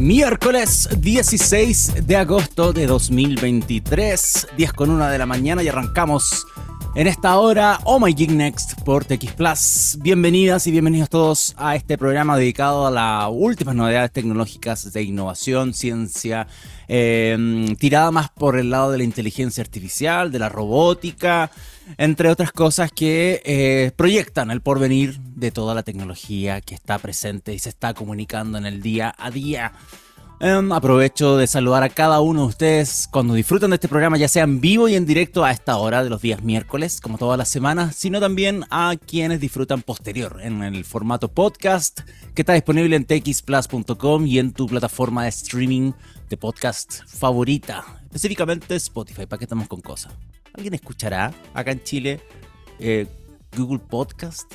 Miércoles 16 de agosto de 2023, 10 con 1 de la mañana y arrancamos en esta hora Oh My Geek Next por TX Plus. Bienvenidas y bienvenidos todos a este programa dedicado a las últimas novedades tecnológicas de innovación, ciencia, eh, tirada más por el lado de la inteligencia artificial, de la robótica, entre otras cosas que eh, proyectan el porvenir de toda la tecnología que está presente y se está comunicando en el día a día. Em, aprovecho de saludar a cada uno de ustedes cuando disfrutan de este programa, ya sea en vivo y en directo a esta hora de los días miércoles, como todas las semanas, sino también a quienes disfrutan posterior en el formato podcast que está disponible en txplus.com y en tu plataforma de streaming de podcast favorita, específicamente Spotify, para que estamos con cosas. ¿Alguien escuchará acá en Chile eh, Google Podcast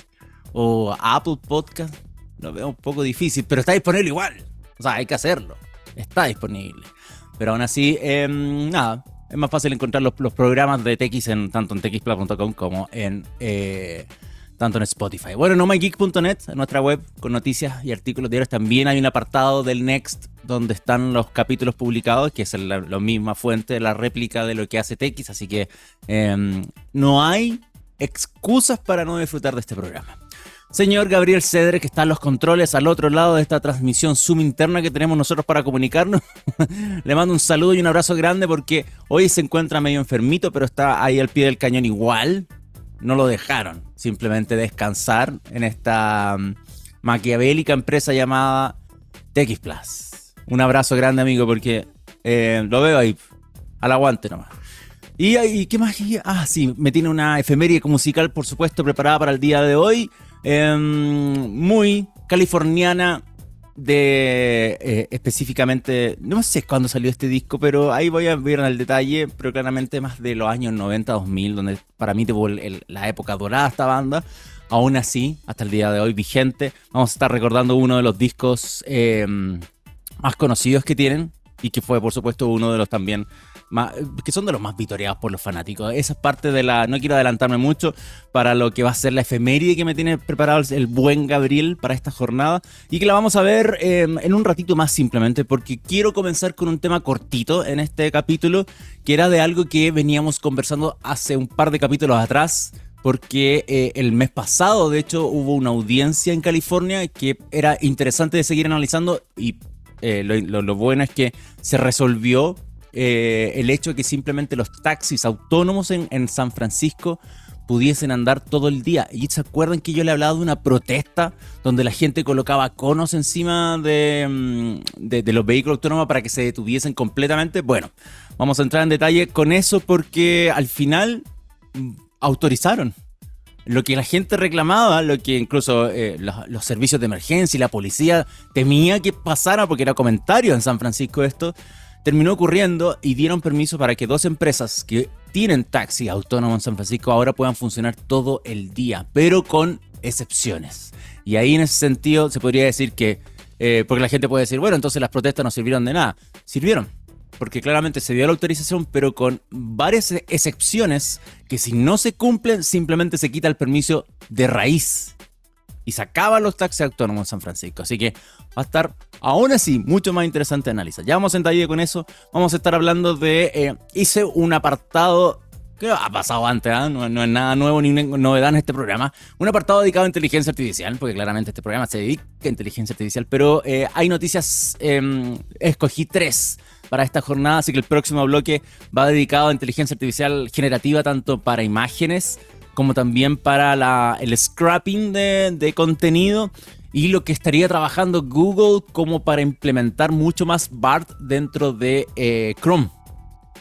o Apple Podcast? Lo veo un poco difícil, pero está disponible igual. O sea, hay que hacerlo está disponible. Pero aún así, em, nada, es más fácil encontrar los, programas de TX en, tanto en txplus.com como en eh, tanto en Spotify. Bueno, en omygeek.net, en nuestra web, con noticias y artículos diarios, también hay un apartado del Next donde están los capítulos publicados, que es la, misma fuente, la réplica de lo que hace TX, así que em, no hay excusas para no disfrutar de este programa. Señor Gabriel Cedre, que está en los controles al otro lado de esta transmisión Zoom interna que tenemos nosotros para comunicarnos. Le mando un saludo y un abrazo grande porque hoy se encuentra medio enfermito, pero está ahí al pie del cañón igual. No lo dejaron simplemente descansar en esta mm, maquiavélica empresa llamada TX Plus. Un abrazo grande, amigo, porque eh, lo veo ahí al aguante nomás. Y, y qué más? Ah, sí, me tiene una efeméride musical, por supuesto, preparada para el día de hoy. Em, muy californiana de eh, específicamente, no sé cuándo salió este disco, pero ahí voy a ver el detalle, pero claramente más de los años 90, 2000, donde para mí tuvo la época dorada esta banda. Aún así, hasta el día de hoy vigente, vamos a estar recordando uno de los discos em, más conocidos que tienen y que fue por supuesto uno de los también que son de los más vitoreados por los fanáticos. Esa es parte de la. No quiero adelantarme mucho para lo que va a ser la efeméride que me tiene preparado el buen Gabriel para esta jornada y que la vamos a ver em, en un ratito más simplemente porque quiero comenzar con un tema cortito en este capítulo que era de algo que veníamos conversando hace un par de capítulos atrás porque eh, el mes pasado, de hecho, hubo una audiencia en California que era interesante de seguir analizando y eh, lo, bueno es que se resolvió eh, el hecho de que simplemente los taxis autónomos en, San Francisco pudiesen andar todo el día. Y se acuerdan que yo le he hablado de una protesta donde la gente colocaba conos encima de, mm, de, los vehículos autónomos para que se detuviesen completamente. Bueno, vamos a entrar en detalle con eso porque al final mm, autorizaron. Lo que la gente reclamaba, lo que incluso eh, los, servicios de emergencia y la policía temía que pasara, porque era comentario en San Francisco esto, terminó ocurriendo y dieron permiso para que dos empresas que tienen taxi autónomo en San Francisco ahora puedan funcionar todo el día, pero con excepciones. Y ahí en ese sentido se podría decir que, eh, porque la gente puede decir, bueno, entonces las protestas no sirvieron de nada. Sirvieron, porque claramente se dio la autorización, pero con varias excepciones que si no se cumplen, simplemente se quita el permiso de raíz y se acaban los taxis autónomos en San Francisco. Así que va a estar aún así mucho más interesante analizar. Ya vamos en taller con eso. Vamos a estar hablando de. Eh, hice un apartado. que ha pasado antes? ¿ah? No, es nada nuevo ni novedad en este programa. Un apartado dedicado a inteligencia artificial, porque claramente este programa se dedica a inteligencia artificial. Pero eh, hay noticias. Em, escogí tres para esta jornada, así que el próximo bloque va dedicado a inteligencia artificial generativa, tanto para imágenes como también para el scrapping de, contenido y lo que estaría trabajando Google como para implementar mucho más BART dentro de eh, Chrome.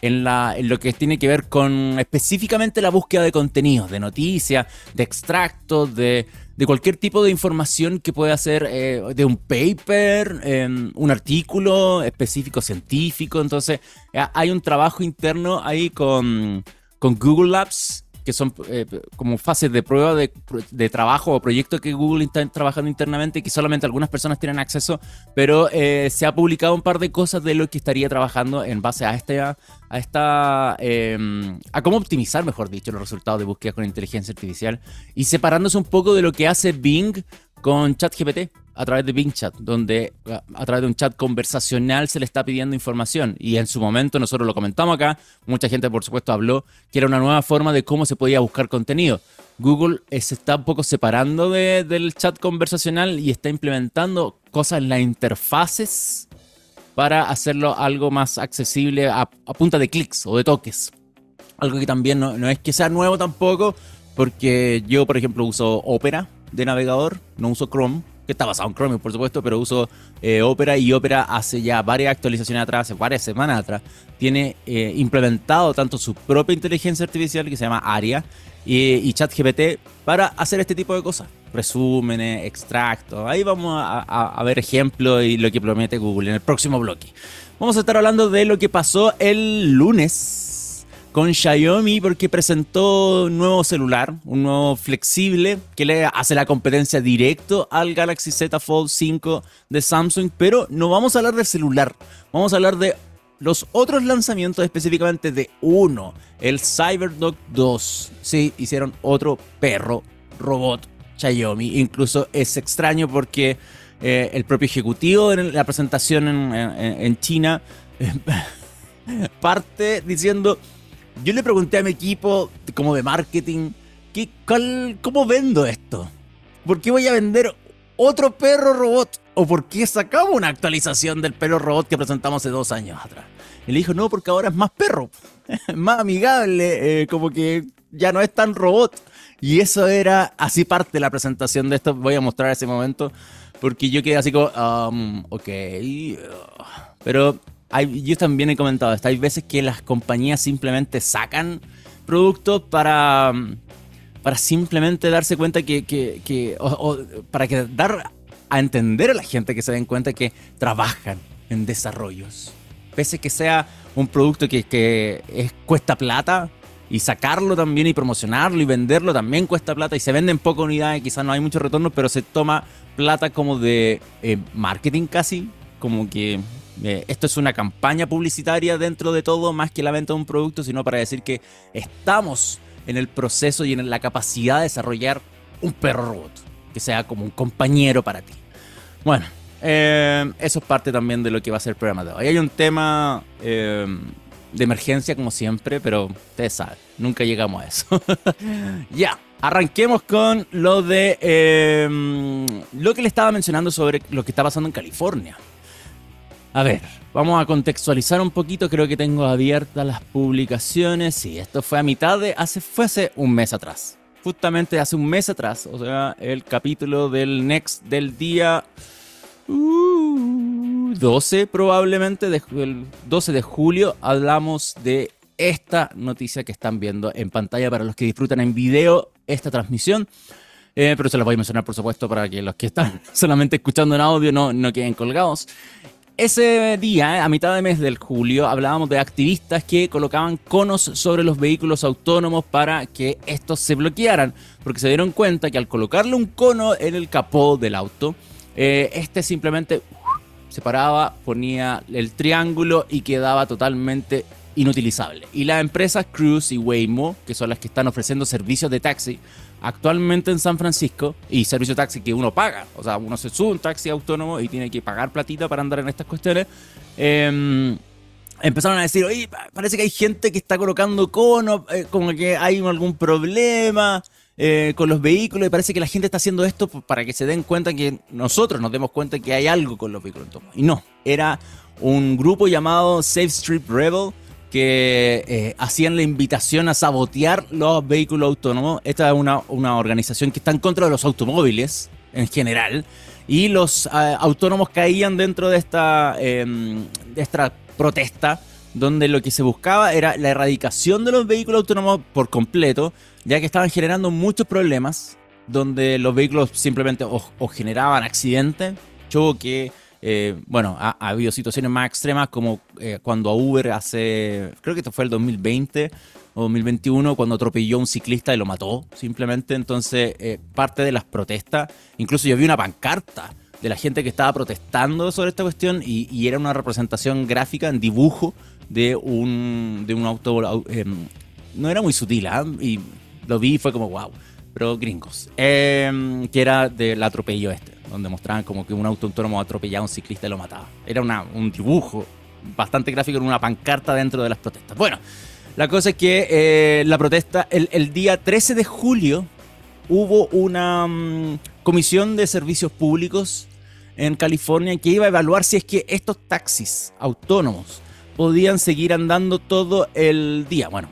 En, la, en, lo que tiene que ver con específicamente la búsqueda de contenidos, de noticias, de extractos, de, cualquier tipo de información que pueda ser eh, de un paper, em, un artículo específico científico. Entonces, eh, hay un trabajo interno ahí con, con Google Labs que son eh, como fases de prueba de, trabajo o proyectos que Google está trabajando internamente que solamente algunas personas tienen acceso, pero eh, se ha publicado un par de cosas de lo que estaría trabajando en base a, este, a esta, em, a cómo optimizar, mejor dicho, los resultados de búsqueda con inteligencia artificial y separándose un poco de lo que hace Bing con ChatGPT. A través de Bing Chat, donde a través de un chat conversacional se le está pidiendo información. Y en su momento nosotros lo comentamos acá, mucha gente por supuesto habló que era una nueva forma de cómo se podía buscar contenido. Google se está un poco separando del chat conversacional y está implementando cosas en las interfaces para hacerlo algo más accesible a, punta de clics o de toques. Algo que también no, no es que sea nuevo tampoco, porque yo, por ejemplo, uso Opera de navegador, no uso Chrome que está basado en Chrome, por supuesto, pero uso eh, Opera y Opera hace ya varias actualizaciones atrás, hace varias semanas atrás, tiene eh, implementado tanto su propia inteligencia artificial que se llama ARIA y, ChatGPT para hacer este tipo de cosas. Resúmenes, extractos. Ahí vamos a, ver ejemplos y lo que promete Google en el próximo bloque. Vamos a estar hablando de lo que pasó el lunes con Xiaomi porque presentó un nuevo celular, un nuevo flexible que le hace la competencia directo al Galaxy Z Fold 5 de Samsung, pero no vamos a hablar del celular, vamos a hablar de los otros lanzamientos específicamente de uno, el CyberDog 2. Sí, hicieron otro perro robot Xiaomi, incluso es extraño porque eh, el propio ejecutivo en la presentación en, China parte diciendo yo le pregunté a mi equipo, como de marketing, ¿qué, ¿cómo vendo esto? ¿Por qué voy a vender otro perro robot? ¿O por qué sacamos una actualización del perro robot que presentamos hace dos años atrás? Y le dijo, no, porque ahora es más perro, más amigable, eh, como que ya no es tan robot. Y eso era así parte de la presentación de esto. Voy a mostrar ese momento, porque yo quedé así como, um, ok. Pero yo también he comentado esto, hay veces que las compañías simplemente sacan productos para, para simplemente darse cuenta que, o, para que dar a entender a la gente que se den cuenta que trabajan en desarrollos. Pese que sea un producto que, que es, cuesta plata, y sacarlo también y promocionarlo y venderlo también cuesta plata y se venden pocas unidades, quizás no hay mucho retorno, pero se toma plata como de eh, marketing casi, como que eh, esto es una campaña publicitaria dentro de todo, más que la venta de un producto, sino para decir que estamos en el proceso y en la capacidad de desarrollar un perro robot, que sea como un compañero para ti. Bueno, eh, eso es parte también de lo que va a ser el programa de hoy. Hay un tema eh, de emergencia, como siempre, pero ustedes saben, nunca llegamos a eso. ya, arranquemos con lo de lo que le estaba mencionando sobre lo que está pasando en California. A ver, vamos a contextualizar un poquito. Creo que tengo abiertas las publicaciones. Sí, esto fue a mitad de. Hace, fue hace un mes atrás. Justamente hace un mes atrás. O sea, el capítulo del Next del día. 12 uh, probablemente, del 12 de julio, hablamos de esta noticia que están viendo en pantalla para los que disfrutan en video esta transmisión. Eh, pero se las voy a mencionar, por supuesto, para que los que están solamente escuchando en audio no, no queden colgados. Ese día, a mitad de mes del julio, hablábamos de activistas que colocaban conos sobre los vehículos autónomos para que estos se bloquearan, porque se dieron cuenta que al colocarle un cono en el capó del auto, eh, este simplemente se paraba, ponía el triángulo y quedaba totalmente inutilizable. Y las empresas Cruise y Waymo, que son las que están ofreciendo servicios de taxi, actualmente en San Francisco y servicio taxi que uno paga. O sea, uno se sube un taxi autónomo y tiene que pagar platita para andar en estas cuestiones. Em, empezaron a decir, oye, parece que hay gente que está colocando conos, eh, como que hay algún problema eh, con los vehículos y parece que la gente está haciendo esto para que se den cuenta que nosotros nos demos cuenta que hay algo con los vehículos. Y no, era un grupo llamado Safe Street Rebel que eh, hacían la invitación a sabotear los vehículos autónomos. Esta es una, organización que está en contra de los automóviles en general. Y los eh, autónomos caían dentro de esta, em, de esta protesta, donde lo que se buscaba era la erradicación de los vehículos autónomos por completo, ya que estaban generando muchos problemas, donde los vehículos simplemente o generaban accidentes, choque, eh, bueno, ha, habido situaciones más extremas como eh, cuando a Uber hace, creo que esto fue el 2020 o 2021, cuando atropelló a un ciclista y lo mató simplemente. Entonces, eh, parte de las protestas, incluso yo vi una pancarta de la gente que estaba protestando sobre esta cuestión y, era una representación gráfica en dibujo de un, de un auto... Em, no era muy sutil, ¿ah? y lo vi y fue como, wow, pero gringos, em, que era del atropello este. Donde mostraban como que un auto autónomo atropellaba a un ciclista y lo mataba. Era una, un dibujo bastante gráfico en una pancarta dentro de las protestas. Bueno, la cosa es que eh, la protesta, el, día 13 de julio, hubo una mm, comisión de servicios públicos en California que iba a evaluar si es que estos taxis autónomos podían seguir andando todo el día. Bueno,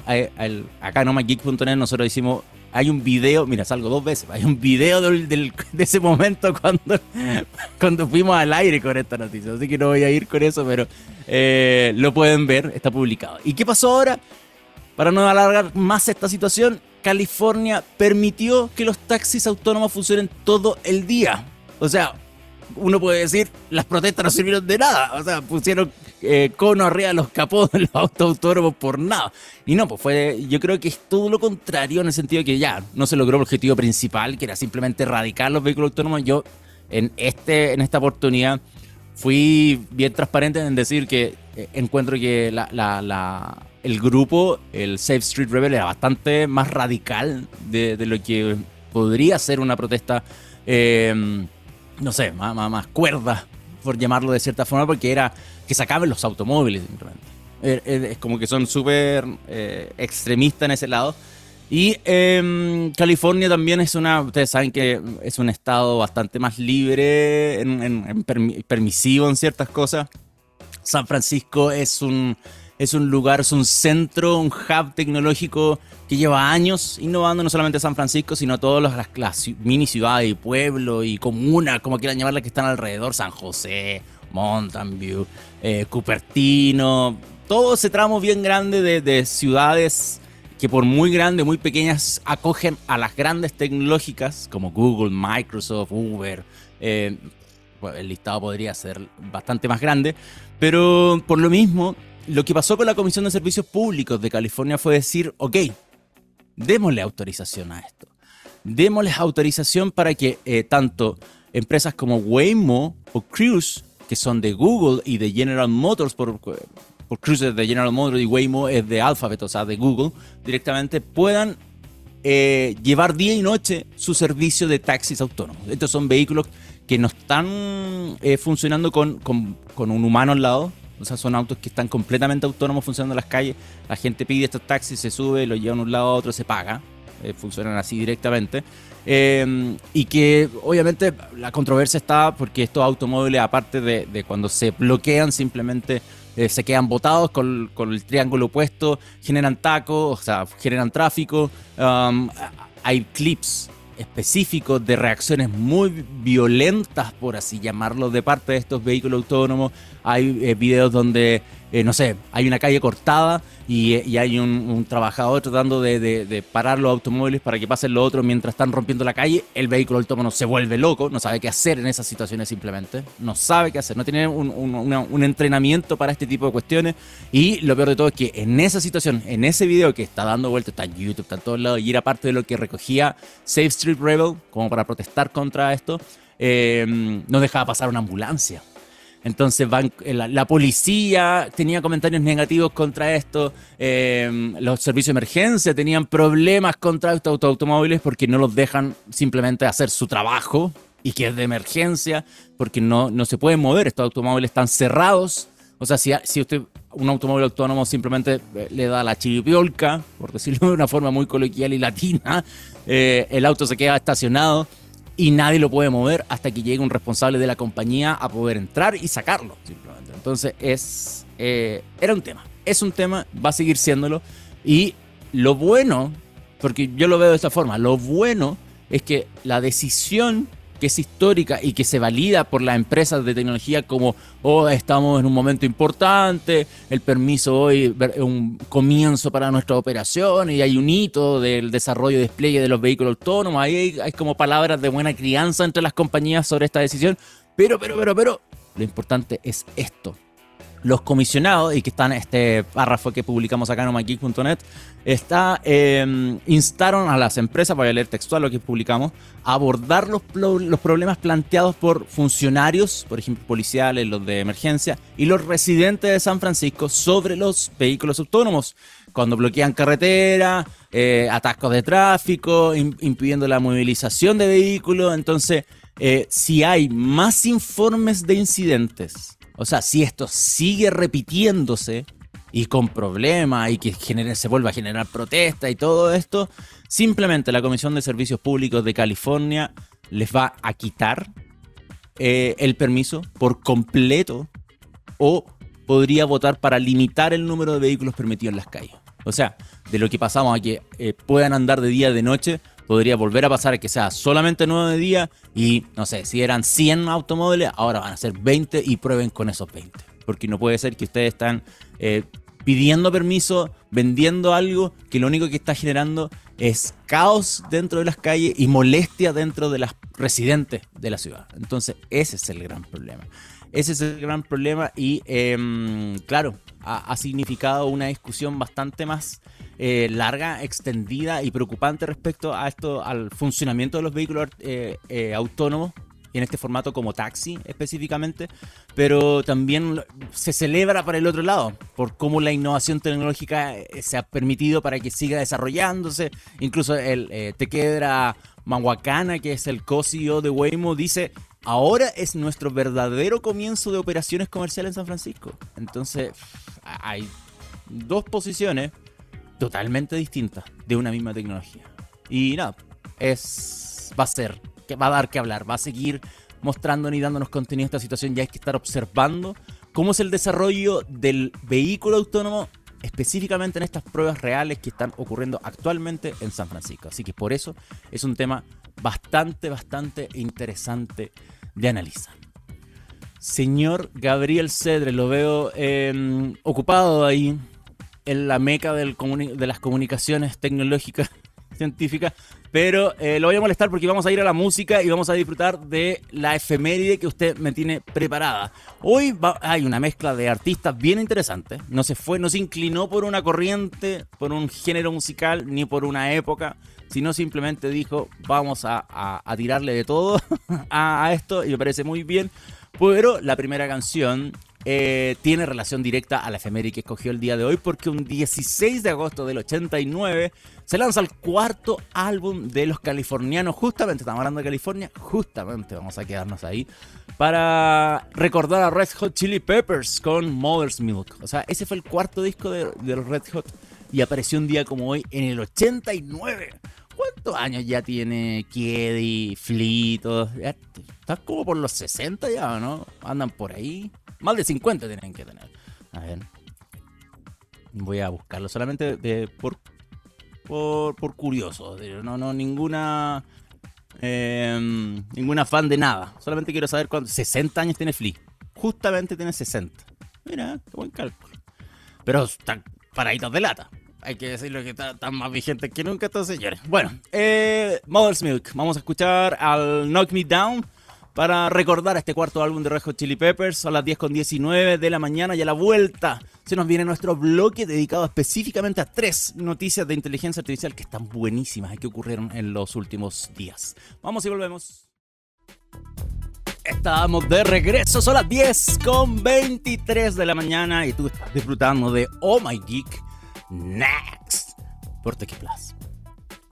acá en omageek.net nosotros hicimos hay un video, mira, salgo dos veces, hay un video de ese momento cuando, cuando fuimos al aire con esta noticia, así que no voy a ir con eso, pero eh, lo pueden ver, está publicado. ¿Y qué pasó ahora? Para no alargar más esta situación, California permitió que los taxis autónomos funcionen todo el día. O sea, uno puede decir, las protestas no sirvieron de nada. O sea, pusieron eh, cono arriba de los capós de los autos autónomos por nada. Y no, pues fue, yo creo que es todo lo contrario en el sentido que ya no se logró el objetivo principal, que era simplemente erradicar los vehículos autónomos. Yo, en, este, en esta oportunidad, fui bien transparente en decir que eh, encuentro que la, el grupo, el Safe Street Rebel, era bastante más radical de, lo que podría ser una protesta. Eh, no sé, más, más, cuerda, por llamarlo de cierta forma, porque era que se acaben los automóviles simplemente. Eh, eh, es como que son súper eh, extremistas en ese lado. Y em, California también es una, ustedes saben que es un estado bastante más libre, en, permisivo en ciertas cosas. San Francisco es un, es un lugar, es un centro, un hub tecnológico que lleva años innovando no solamente San Francisco, sino todas las, mini ciudades y pueblos y comunas, como quieran llamarlas, que están alrededor, San José, Mountain View, eh, Cupertino, todo ese tramo bien grande de, ciudades que por muy grandes, muy pequeñas, acogen a las grandes tecnológicas como Google, Microsoft, Uber. Eh, el listado podría ser bastante más grande, pero por lo mismo lo que pasó con la Comisión de Servicios Públicos de California fue decir, ok, démosle autorización a esto. Démosle autorización para que eh, tanto empresas como Waymo o Cruise, que son de Google y de General Motors, por, por Cruise es de General Motors y Waymo es de Alphabet, o sea, de Google, directamente puedan eh, llevar día y noche su servicio de taxis autónomos. Estos son vehículos que no están eh, funcionando con un humano al lado, o son autos que están completamente autónomos funcionando en las calles. La gente pide estos taxis, se sube, los lleva de un lado a otro, se paga. Eh, funcionan así directamente. Em, y que obviamente la controversia está porque estos automóviles, aparte de, cuando se bloquean, simplemente eh, se quedan botados con, el triángulo opuesto, generan tacos, o sea, generan tráfico. hay clips específicos de reacciones muy violentas, por así llamarlo, de parte de estos vehículos autónomos. Hay eh, videos donde eh, no sé, hay una calle cortada y, hay un, trabajador tratando de, parar los automóviles para que pasen los otros mientras están rompiendo la calle, el vehículo autónomo se vuelve loco, no sabe qué hacer en esas situaciones simplemente, no sabe qué hacer, no tiene un, entrenamiento para este tipo de cuestiones y lo peor de todo es que en esa situación, en ese video que está dando vuelta, está en YouTube, está en todos lados y era parte de lo que recogía Safe Street Rebel como para protestar contra esto, eh, no dejaba pasar una ambulancia. Entonces van, eh, la, policía tenía comentarios negativos contra esto, eh, los servicios de emergencia tenían problemas contra estos automóviles porque no los dejan simplemente hacer su trabajo y que es de emergencia, porque no, no se pueden mover, estos automóviles están cerrados. O sea, si, si usted un automóvil autónomo simplemente eh, le da la chiripiolca, por decirlo de una forma muy coloquial y latina, el auto se queda estacionado y nadie lo puede mover hasta que llegue un responsable de la compañía a poder entrar y sacarlo, simplemente. Entonces es, eh, era un tema, es un tema, va a seguir siéndolo. Y lo bueno, porque yo lo veo de esta forma, lo bueno es que la decisión que es histórica y que se valida por las empresas de tecnología como, oh, estamos en un momento importante, el permiso hoy es un comienzo para nuestra operación y hay un hito del desarrollo y despliegue de los vehículos autónomos, ahí hay, como palabras de buena crianza entre las compañías sobre esta decisión, pero, pero, pero, pero, lo importante es esto, los comisionados, y que están en este párrafo que publicamos acá en omageek.net, está, em, instaron a las empresas, voy a leer textual lo que publicamos, a abordar los, los problemas planteados por funcionarios, por ejemplo, policiales, los de emergencia, y los residentes de San Francisco sobre los vehículos autónomos, cuando bloquean carretera, eh, atascos de tráfico, impidiendo la movilización de vehículos, entonces eh, si hay más informes de incidentes, o sea, si esto sigue repitiéndose y con problemas y que se vuelva a generar protesta y todo esto, simplemente la Comisión de Servicios Públicos de California les va a quitar eh, el permiso por completo o podría votar para limitar el número de vehículos permitidos en las calles. O sea, de lo que pasamos a que eh, puedan andar de día de noche, podría volver a pasar que sea solamente 9 de día y no sé, si eran 100 automóviles, ahora van a ser 20 y prueben con esos 20. Porque no puede ser que ustedes están eh, pidiendo permiso, vendiendo algo que lo único que está generando es caos dentro de las calles y molestia dentro de las residentes de la ciudad. Entonces, ese es el gran problema. Ese es el gran problema y em, claro, ha, significado una discusión bastante más eh, larga, extendida y preocupante respecto a esto, al funcionamiento de los vehículos eh, eh, autónomos en este formato como taxi específicamente, pero también se celebra para el otro lado, por cómo la innovación tecnológica se ha permitido para que siga desarrollándose. Incluso el Tequedra Mahuacana, que es el co-CEO de Waymo, dice ahora es nuestro verdadero comienzo de operaciones comerciales en San Francisco. Entonces, hay dos posiciones totalmente distintas de una misma tecnología. Y nada, es, va a ser, que va a dar que hablar, va a seguir mostrándonos y dándonos contenido a esta situación. Ya hay que estar observando cómo es el desarrollo del vehículo autónomo específicamente en estas pruebas reales que están ocurriendo actualmente en San Francisco. Así que por eso es un tema bastante, bastante interesante de analizar. Señor Gabriel Cedre, lo veo em, ocupado ahí en la meca de las comunicaciones tecnológicas científicas, pero eh, lo voy a molestar porque vamos a ir a la música y vamos a disfrutar de la efeméride que usted me tiene preparada. Hoy hay una mezcla de artistas bien interesante. No se fue, no se inclinó por una corriente, por un género musical, ni por una época sino simplemente dijo, vamos a, tirarle de todo a, esto y me parece muy bien. Pero la primera canción eh, tiene relación directa a la efeméride que escogió el día de hoy porque un 16 de agosto del 89 se lanza el cuarto álbum de los californianos, justamente, estamos hablando de California, justamente vamos a quedarnos ahí, para recordar a Red Hot Chili Peppers con Mother's Milk. O sea, ese fue el cuarto disco de, de los Red Hot y apareció un día como hoy en el 89. ¿Cuántos años ya tiene Kiedi, Flea, todos? Estás como por los 60 ya, ¿no? Andan por ahí. Más de 50 tienen que tener. A ver. Voy a buscarlo solamente de, por, por, curioso. No, no, ninguna. Em, ninguna fan de nada. Solamente quiero saber cuántos. 60 años tiene Flea. Justamente tiene 60. Mira, qué buen cálculo. Pero están paraditos de lata hay que decirlo que están más vigentes que nunca estos señores. Bueno, eh, Milk. Vamos a escuchar al Knock Me Down para recordar este cuarto álbum de Red Hot Chili Peppers. Son las 10 con 19 de la mañana y a la vuelta se nos viene nuestro bloque dedicado específicamente a tres noticias de inteligencia artificial que están buenísimas y que ocurrieron en los últimos días. Vamos y volvemos. Estamos de regreso, son las 10 con 23 de la mañana y tú estás disfrutando de Oh My Geek Next por Tech Plus.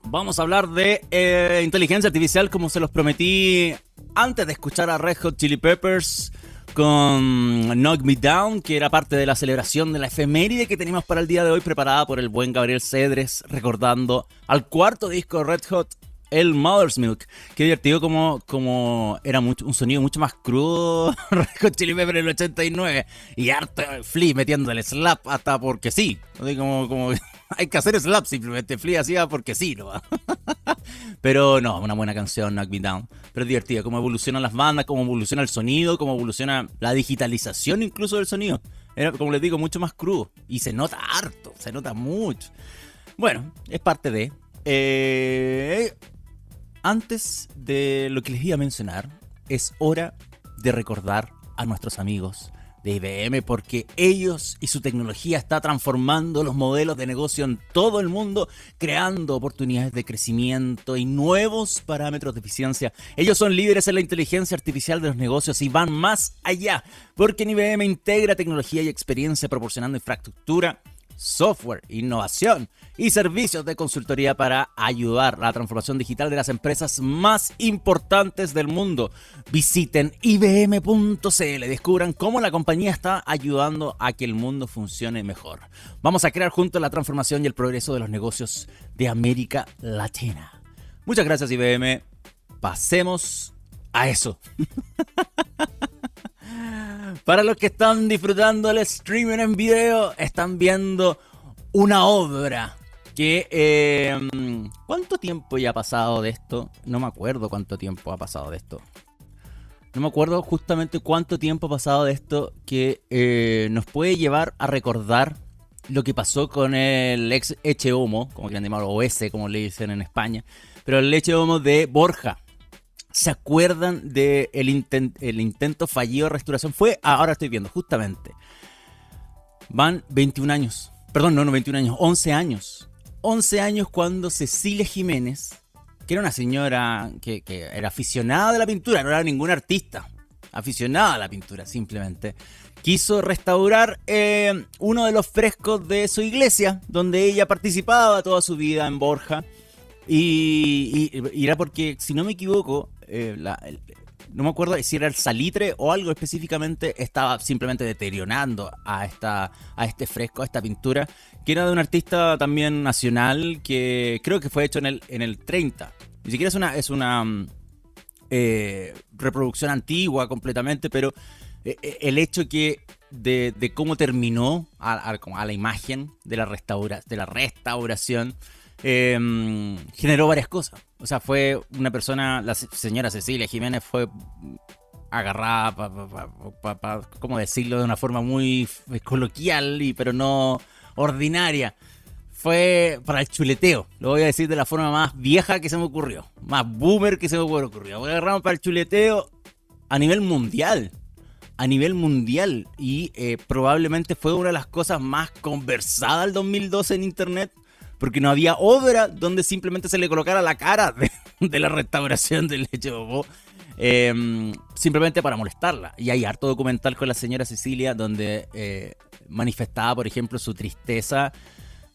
Vamos a hablar de eh, inteligencia artificial como se los prometí antes de escuchar a Red Hot Chili Peppers con Knock Me Down, que era parte de la celebración de la efeméride que teníamos para el día de hoy preparada por el buen Gabriel Cedres, recordando al cuarto disco Red Hot el Mother's Milk. Qué divertido como, como era mucho, un sonido mucho más crudo con Chili Pepper en el 89 y harto Flea metiendo el slap hasta porque sí. Como hay que hacer slap simplemente. Flea hacía porque sí, ¿no? Pero no, una buena canción, Knock Me Down. Pero es divertido, cómo evolucionan las bandas, cómo evoluciona el sonido, cómo evoluciona la digitalización incluso del sonido. Era, como les digo, mucho más crudo. Y se nota harto, se nota mucho. Bueno, es parte de... Eh, antes de lo que les iba a mencionar, es hora de recordar a nuestros amigos de IBM porque ellos y su tecnología está transformando los modelos de negocio en todo el mundo, creando oportunidades de crecimiento y nuevos parámetros de eficiencia. Ellos son líderes en la inteligencia artificial de los negocios y van más allá, porque IBM integra tecnología y experiencia proporcionando infraestructura software, innovación y servicios de consultoría para ayudar a la transformación digital de las empresas más importantes del mundo. Visiten ibm.cl, descubran cómo la compañía está ayudando a que el mundo funcione mejor. Vamos a crear juntos la transformación y el progreso de los negocios de América Latina. Muchas gracias IBM. Pasemos a eso. Para los que están disfrutando el streaming en video, están viendo una obra que... Eh, ¿Cuánto tiempo ya ha pasado de esto? No me acuerdo cuánto tiempo ha pasado de esto. No me acuerdo justamente cuánto tiempo ha pasado de esto que eh, nos puede llevar a recordar lo que pasó con el ex Eche Homo, como quieran llamarlo, o ese, como le dicen en España, pero el Eche Homo de Borja. ¿Se acuerdan del de el intento fallido de restauración? Fue, ahora estoy viendo, justamente. Van 21 años. Perdón, no, no 21 años, 11 años. 11 años cuando Cecilia Jiménez, que era una señora que, era aficionada de la pintura, no era ningún artista, aficionada a la pintura simplemente, quiso restaurar eh, uno de los frescos de su iglesia, donde ella participaba toda su vida en Borja. Y, era porque, si no me equivoco, eh, no me acuerdo si era el salitre o algo específicamente, estaba simplemente deteriorando a, esta, a este fresco, a esta pintura, que era de un artista también nacional que creo que fue hecho en el, en el 30. Ni siquiera es una, es una mm, eh, reproducción antigua completamente, pero eh, el hecho que de, cómo terminó a, la imagen de la, restaura, de la restauración Em, generó varias cosas. O sea, fue una persona, la señora Cecilia Jiménez fue agarrada, para, ¿cómo decirlo? De una forma muy coloquial, y, pero no ordinaria. Fue para el chuleteo, lo voy a decir de la forma más vieja que se me ocurrió, más boomer que se me ocurrió. Agarramos para el chuleteo a nivel mundial a nivel mundial y eh, probablemente fue una de las cosas más conversadas el 2012 en internet porque no había obra donde simplemente se le colocara la cara de, la restauración del hecho em, simplemente para molestarla. Y hay harto documental con la señora Cecilia donde eh, manifestaba, por ejemplo, su tristeza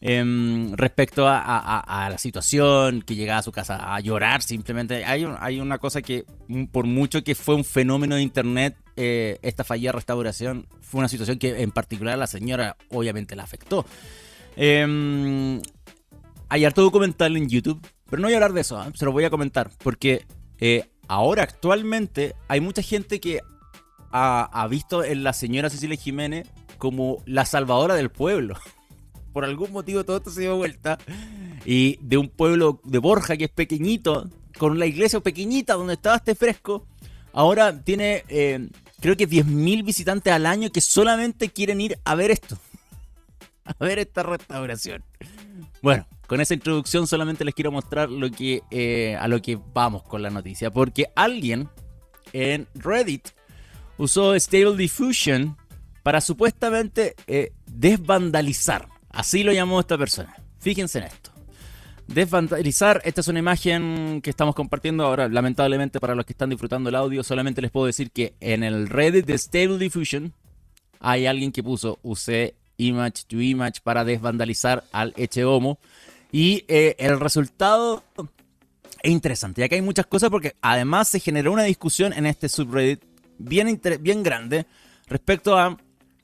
em, respecto a, la situación, que llegaba a su casa a llorar simplemente. Hay, hay una cosa que, mm, por mucho que fue un fenómeno de internet, eh, esta fallida restauración fue una situación que en particular a la señora obviamente la afectó. Hay harto documental en YouTube, pero no voy a hablar de eso, ¿ah? se lo voy a comentar, porque eh, ahora actualmente hay mucha gente que ha, visto en la señora Cecilia Jiménez como la salvadora del pueblo. Por algún motivo todo esto se dio vuelta. Y de un pueblo de Borja que es pequeñito, con la iglesia pequeñita donde estaba este fresco, ahora tiene eh, creo que 10.000 visitantes al año que solamente quieren ir a ver esto. A ver esta restauración. Bueno, con esa introducción solamente les quiero mostrar lo que, eh, a lo que vamos con la noticia. Porque alguien en Reddit usó Stable Diffusion para supuestamente eh, desvandalizar. Así lo llamó esta persona. Fíjense en esto. Desvandalizar, esta es una imagen que estamos compartiendo ahora. Lamentablemente para los que están disfrutando el audio, solamente les puedo decir que en el Reddit de Stable Diffusion hay alguien que puso usé image to image para desvandalizar al Echeomo. Y eh, el resultado es interesante. Y acá hay muchas cosas porque además se generó una discusión en este subreddit bien, bien grande respecto a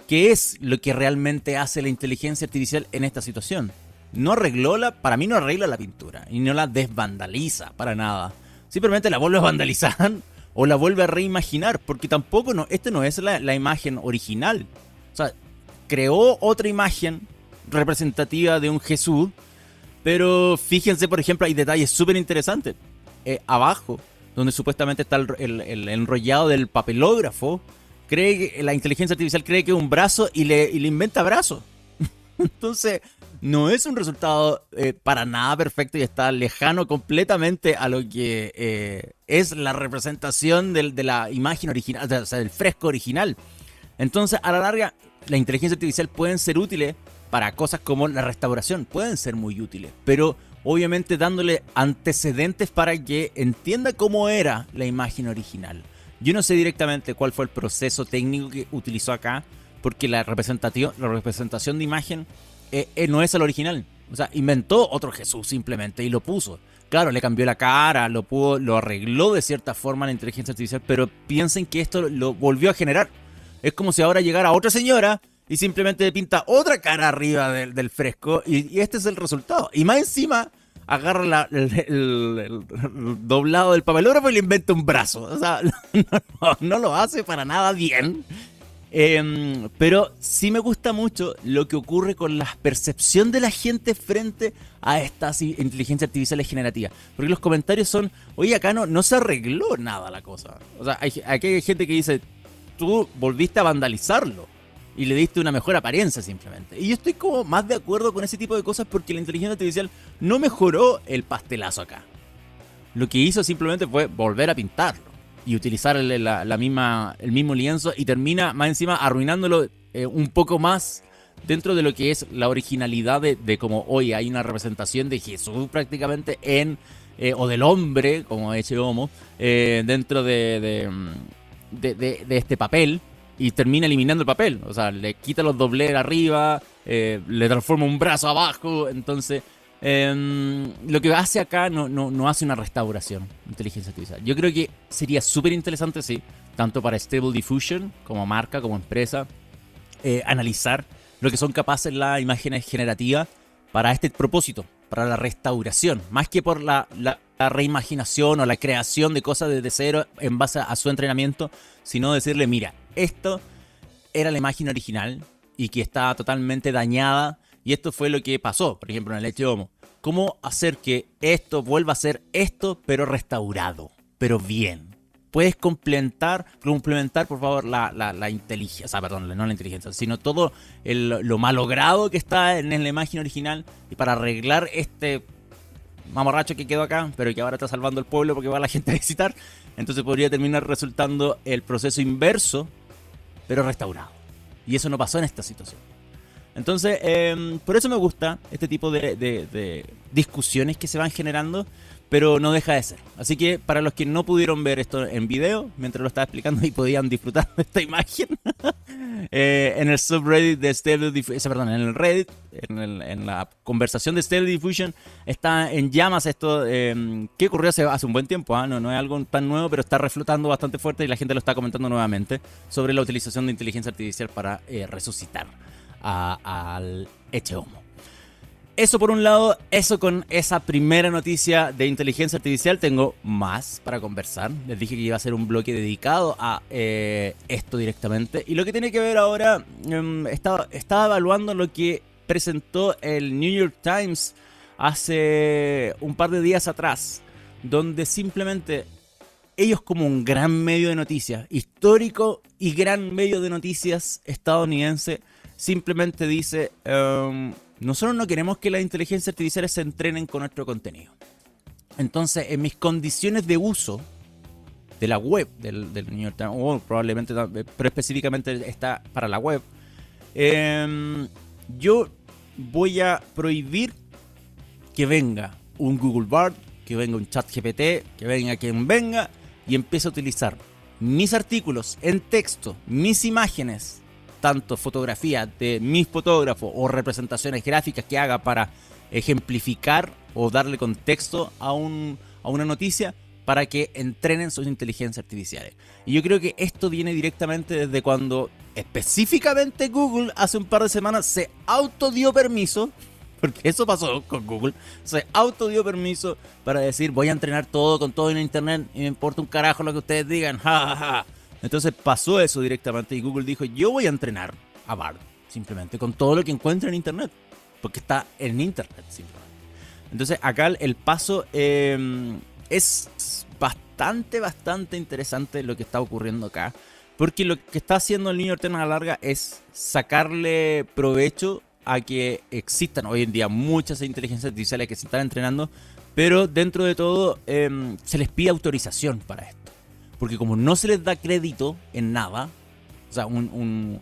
qué es lo que realmente hace la inteligencia artificial en esta situación. No arregló la, para mí no arregla la pintura y no la desvandaliza para nada. Simplemente la vuelve a vandalizar o la vuelve a reimaginar porque tampoco no, este no es la, la imagen original. O sea, creó otra imagen representativa de un Jesús pero fíjense, por ejemplo, hay detalles súper interesantes. Eh, abajo, donde supuestamente está el, enrollado del papelógrafo, cree la inteligencia artificial cree que es un brazo y le, inventa brazo. Entonces, no es un resultado eh, para nada perfecto y está lejano completamente a lo que eh, es la representación de la imagen original, o sea, del fresco original. Entonces, a la larga, la inteligencia artificial pueden ser útiles para cosas como la restauración pueden ser muy útiles, pero obviamente dándole antecedentes para que entienda cómo era la imagen original. Yo no sé directamente cuál fue el proceso técnico que utilizó acá, porque la representación, la representación de imagen eh, eh, no es el original. O sea, inventó otro Jesús simplemente y lo puso. Claro, le cambió la cara, lo pudo, lo arregló de cierta forma la inteligencia artificial, pero piensen que esto lo volvió a generar. Es como si ahora llegara otra señora y simplemente pinta otra cara arriba del, fresco y, este es el resultado. Y más encima agarra el, doblado del papelógrafo y le inventa un brazo. O sea, no lo hace para nada bien. Em, pero sí me gusta mucho lo que ocurre con la percepción de la gente frente a estas inteligencias artificiales generativas. Porque los comentarios son, oye, acá no, no se arregló nada la cosa. O sea, aquí hay gente que dice, tú volviste a vandalizarlo y le diste una mejor apariencia simplemente. Y yo estoy como más de acuerdo con ese tipo de cosas porque la inteligencia artificial no mejoró el pastelazo acá. Lo que hizo simplemente fue volver a pintarlo y utilizar la, misma, el mismo lienzo y termina más encima arruinándolo eh, un poco más dentro de lo que es la originalidad de, como hoy hay una representación de Jesús prácticamente en, eh, o del hombre, como hecho Homo, eh, dentro de, de, de, este papel y termina eliminando el papel. O sea, le quita los dobleres arriba, le transforma un brazo abajo, entonces Em, lo que hace acá no, no, hace una restauración inteligencia artificial. Yo creo que sería súper interesante, sí, tanto para Stable Diffusion como marca, como empresa, eh, analizar lo que son capaces las imágenes generativas para este propósito, para la restauración, más que por la, la, reimaginación o la creación de cosas desde cero en base a su entrenamiento, sino decirle, mira, esto era la imagen original y que está totalmente dañada y esto fue lo que pasó, por ejemplo, en el homo. ¿Cómo hacer que esto vuelva a ser esto, pero restaurado, pero bien? Puedes complementar, complementar por favor, la, la, inteligencia, o sea, perdón, no la inteligencia, sino todo lo malogrado que está en la imagen original y para arreglar este mamorracho que quedó acá, pero que ahora está salvando el pueblo porque va la gente a visitar. Entonces podría terminar resultando el proceso inverso, pero restaurado. Y eso no pasó en esta situación. Entonces, em, por eso me gusta este tipo de, discusiones que se van generando, pero no deja de ser. Así que para los que no pudieron ver esto en video, mientras lo estaba explicando y podían disfrutar de esta imagen, eh, en el subreddit de Stereo Diffusion, perdón, en el Reddit, en, la conversación de Stereo Diffusion, está en llamas esto em, que ocurrió hace, hace, un buen tiempo, no, no es algo tan nuevo, pero está reflotando bastante fuerte y la gente lo está comentando nuevamente sobre la utilización de inteligencia artificial para eh, resucitar al Eche Homo. Eso por un lado, eso con esa primera noticia de inteligencia artificial. Tengo más para conversar. Les dije que iba a ser un bloque dedicado a eh, esto directamente. Y lo que tiene que ver ahora, em, estaba, estaba evaluando lo que presentó el New York Times hace un par de días atrás, donde simplemente ellos como un gran medio de noticias, histórico y gran medio de noticias estadounidense, simplemente dice, em, nosotros no queremos que las inteligencias artificiales se entrenen con nuestro contenido. Entonces, en mis condiciones de uso de la web del, New York Times, o probablemente, pero específicamente está para la web, em, yo voy a prohibir que venga un Google Bard, que venga un chat GPT, que venga quien venga y empiece a utilizar mis artículos en texto, mis imágenes, tanto fotografías de mis fotógrafos o representaciones gráficas que haga para ejemplificar o darle contexto a, un, a una noticia para que entrenen sus inteligencias artificiales. Y yo creo que esto viene directamente desde cuando específicamente Google hace un par de semanas se autodió permiso, porque eso pasó con Google, se autodió permiso para decir voy a entrenar todo con todo en internet y me importa un carajo lo que ustedes digan, ja, entonces pasó eso directamente y Google dijo, yo voy a entrenar a Bard, simplemente, con todo lo que encuentra en Internet, porque está en Internet, simplemente. Entonces acá el paso em, es bastante, bastante interesante lo que está ocurriendo acá, porque lo que está haciendo el New York Times a la larga es sacarle provecho a que existan hoy en día muchas inteligencias artificiales que se están entrenando, pero dentro de todo em, se les pide autorización para esto. Porque como no se les da crédito en nada, o sea, un,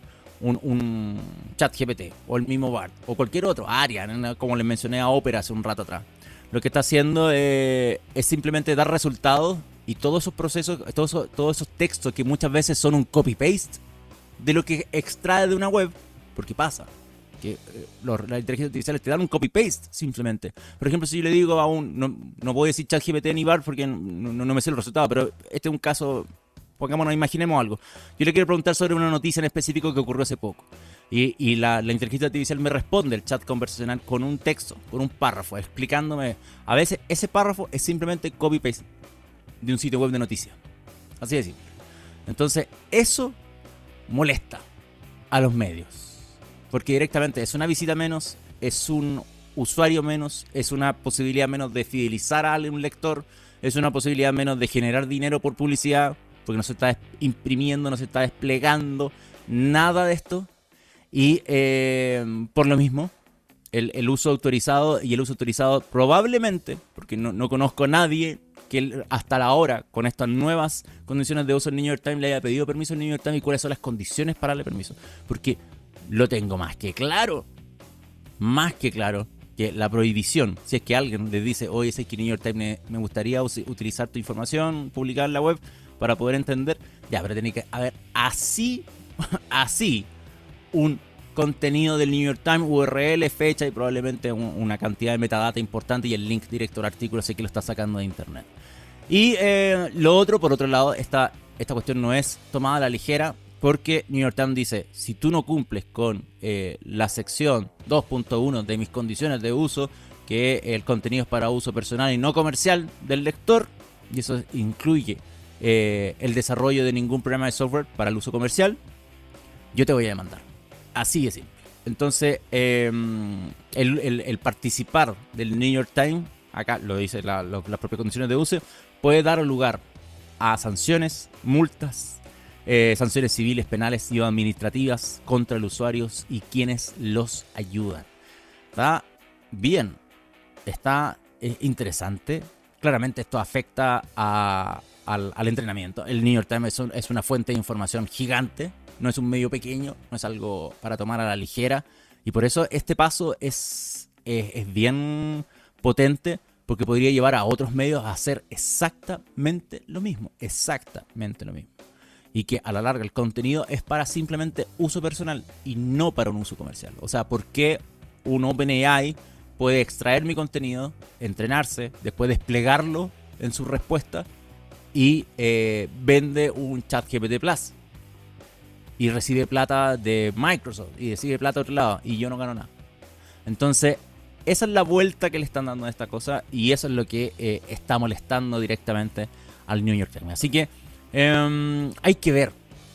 chat GPT o el mismo BART o cualquier otro área, como les mencioné a Opera hace un rato atrás, lo que está haciendo eh, es simplemente dar resultados y todos esos procesos, todos todos esos textos que muchas veces son un copy-paste de lo que extrae de una web, porque pasa inteligencias artificiales te dan un copy-paste simplemente. Por ejemplo, si yo le digo a un, no, no a decir ChatGPT ni BAR porque no, no, me sé el resultado, pero este es un caso, pongámonos, imaginemos algo. Yo le quiero preguntar sobre una noticia en específico que ocurrió hace poco. Y, y la, la, inteligencia artificial me responde el chat conversacional con un texto, con un párrafo, explicándome. A veces ese párrafo es simplemente copy-paste de un sitio web de noticias. Así de simple. Entonces, eso molesta a los medios. Porque directamente es una visita menos, es un usuario menos, es una posibilidad menos de fidelizar a un lector, es una posibilidad menos de generar dinero por publicidad, porque no se está imprimiendo, no se está desplegando, nada de esto. Y eh, por lo mismo, el, uso autorizado y el uso autorizado probablemente, porque no, no conozco a nadie que hasta la hora, con estas nuevas condiciones de uso el New York Times, le haya pedido permiso al New York Times y cuáles son las condiciones para darle permiso. Porque lo tengo más que claro, más que claro, que la prohibición, si es que alguien le dice, oye, es que New York Times me, gustaría utilizar tu información, publicar en la web para poder entender, ya, pero tiene que haber así, así, un contenido del New York Times, URL, fecha y probablemente una cantidad de metadata importante y el link directo al artículo, sé que lo está sacando de internet. Y eh, lo otro, por otro lado, esta, esta cuestión no es tomada a la ligera porque New York Times dice, si tú no cumples con eh, la sección 2.1 de mis condiciones de uso, que el contenido es para uso personal y no comercial del lector, y eso incluye eh, el desarrollo de ningún programa de software para el uso comercial, yo te voy a demandar. Así es. Entonces, em, el, participar del New York Times, acá lo dice las propias condiciones de uso, puede dar lugar a sanciones, multas, eh, sanciones civiles, penales y administrativas contra los usuarios y quienes los ayudan. Está bien, está eh, interesante. Claramente esto afecta al, entrenamiento. El New York Times es una fuente de información gigante no es un medio pequeño, no es algo para tomar a la ligera. Y por eso este paso es, es, bien potente porque podría llevar a otros medios a hacer exactamente lo mismo, exactamente lo mismo. Y que a la larga el contenido es para simplemente uso personal y no para un uso comercial. O sea, ¿por qué un OpenAI puede extraer mi contenido, entrenarse, después desplegarlo en su respuesta y eh, vende un chat GPT Plus? y recibe plata de Microsoft y recibe plata de otro lado y yo no gano nada. Entonces, esa es la vuelta que le están dando a esta cosa y eso es lo que eh, está molestando directamente al New York Times. Así que em, hay que ver